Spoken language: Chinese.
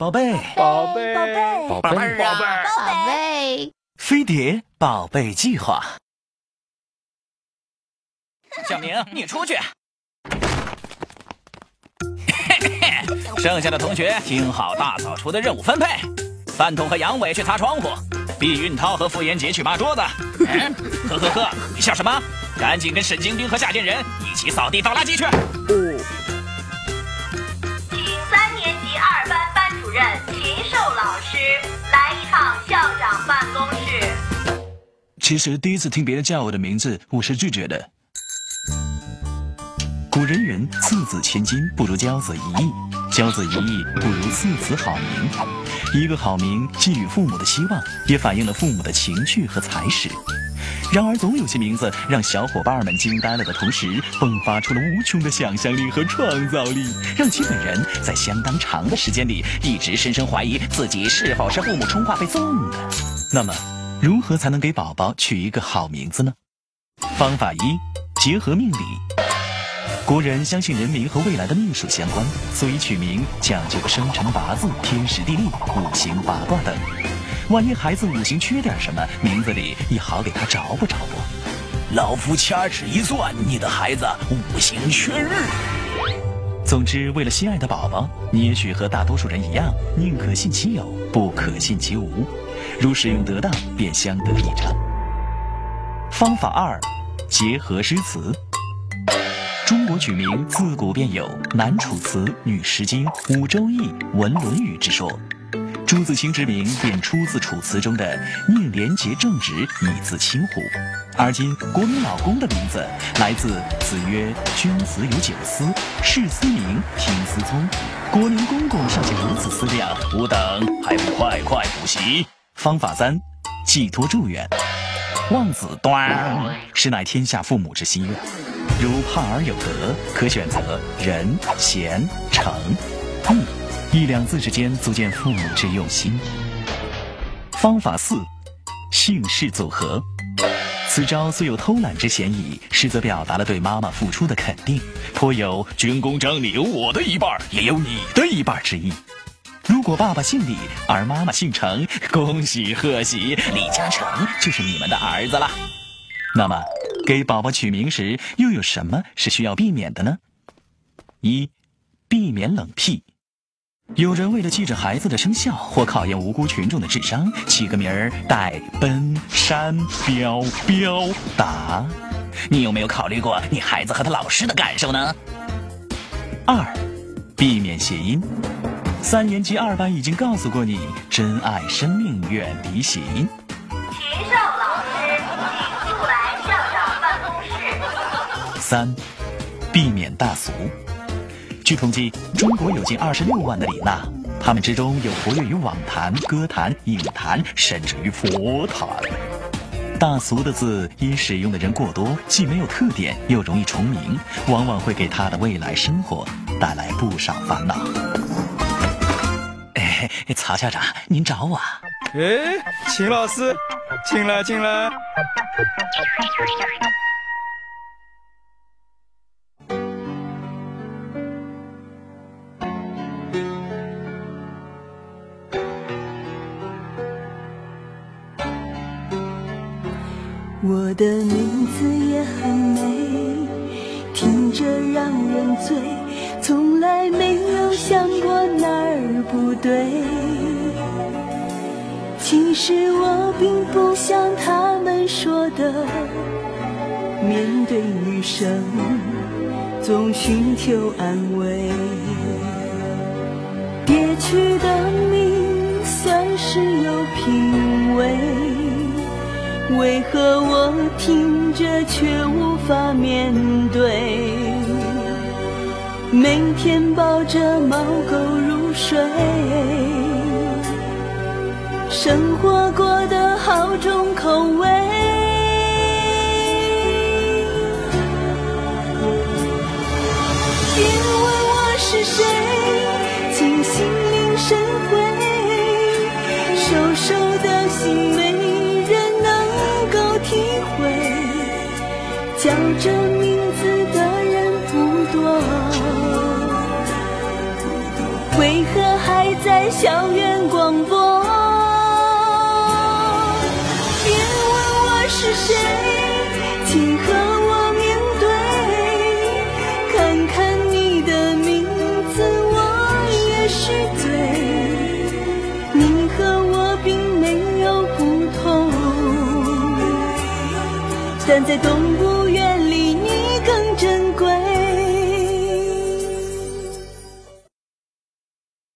宝贝，宝贝，宝贝，宝贝，宝贝宝贝，宝贝，飞碟宝贝计划。小明，你出去。剩下的同学听好大扫除的任务分配：饭桶和杨伟去擦窗户，毕运涛和傅延杰去抹桌子。嗯，呵呵呵，你笑什么？赶紧跟沈晶晶和夏建仁一起扫地倒垃圾去。其实第一次听别人叫我的名字，我是拒绝的。古人云：“四子千金，不如骄子一亿；骄子一亿，不如次子好名。”一个好名寄予父母的希望，也反映了父母的情趣和才识。然而，总有些名字让小伙伴们惊呆了的同时，迸发出了无穷的想象力和创造力，让其本人在相当长的时间里一直深深怀疑自己是否是父母充话费送的。那么，如何才能给宝宝取一个好名字呢？方法一：结合命理。国人相信人名和未来的命数相关，所以取名讲究生辰八字、天时地利、五行八卦等。万一孩子五行缺点什么，名字里也好给他找补找补。老夫掐指一算，你的孩子五行缺日。总之，为了心爱的宝宝，你也许和大多数人一样，宁可信其有，不可信其无。如使用得当，便相得益彰。方法二，结合诗词。中国取名自古便有“男楚辞，女诗经，五周易，文论语”之说。朱自清之名便出自《楚辞》中的“宁廉洁正直，以自清乎”。而今国民老公的名字来自“子曰：君子有九思，事思明，听思聪。”国民公公尚且如此思量，吾等还不快快补习？方法三，寄托祝愿。望子端实乃天下父母之心愿。如盼儿有德，可选择仁、贤、诚、义，一两字之间足见父母之用心。方法四，姓氏组合。此招虽有偷懒之嫌疑，实则表达了对妈妈付出的肯定，颇有军功章里有我的一半，也有你的一半之意。如果爸爸姓李，而妈妈姓程，恭喜贺喜，李嘉诚就是你们的儿子了。那么，给宝宝取名时又有什么是需要避免的呢？一，避免冷僻。有人为了记着孩子的生肖或考验无辜群众的智商，起个名儿带奔、山、彪、彪、达。你有没有考虑过你孩子和他老师的感受呢？二，避免谐音。三年级二班已经告诉过你，珍爱生命，远离谐音。秦寿老师，请速来校长办公室。三，避免大俗。据统计，中国有近二十六万的李娜，他们之中有活跃于网坛、歌坛、影坛，甚至于佛坛。大俗的字因使用的人过多，既没有特点，又容易重名，往往会给他的未来生活带来不少烦恼。哎，曹校长，您找我啊？哎，秦老师，进来进来。我的名字也很美，听着让人醉，从来没有想不对。其实我并不像他们说的，面对余生总寻求安慰。憋屈的命算是有品味。为何我听着却无法面对？每天抱着猫狗水，生活过得好重口味。别问我是谁，请心领神会，瘦瘦的心没人能够体会。叫着你为何还在校园广播。别问我是谁，请和我面对。看看你的名字，我也是对。你和我并没有不同，但在动物园里。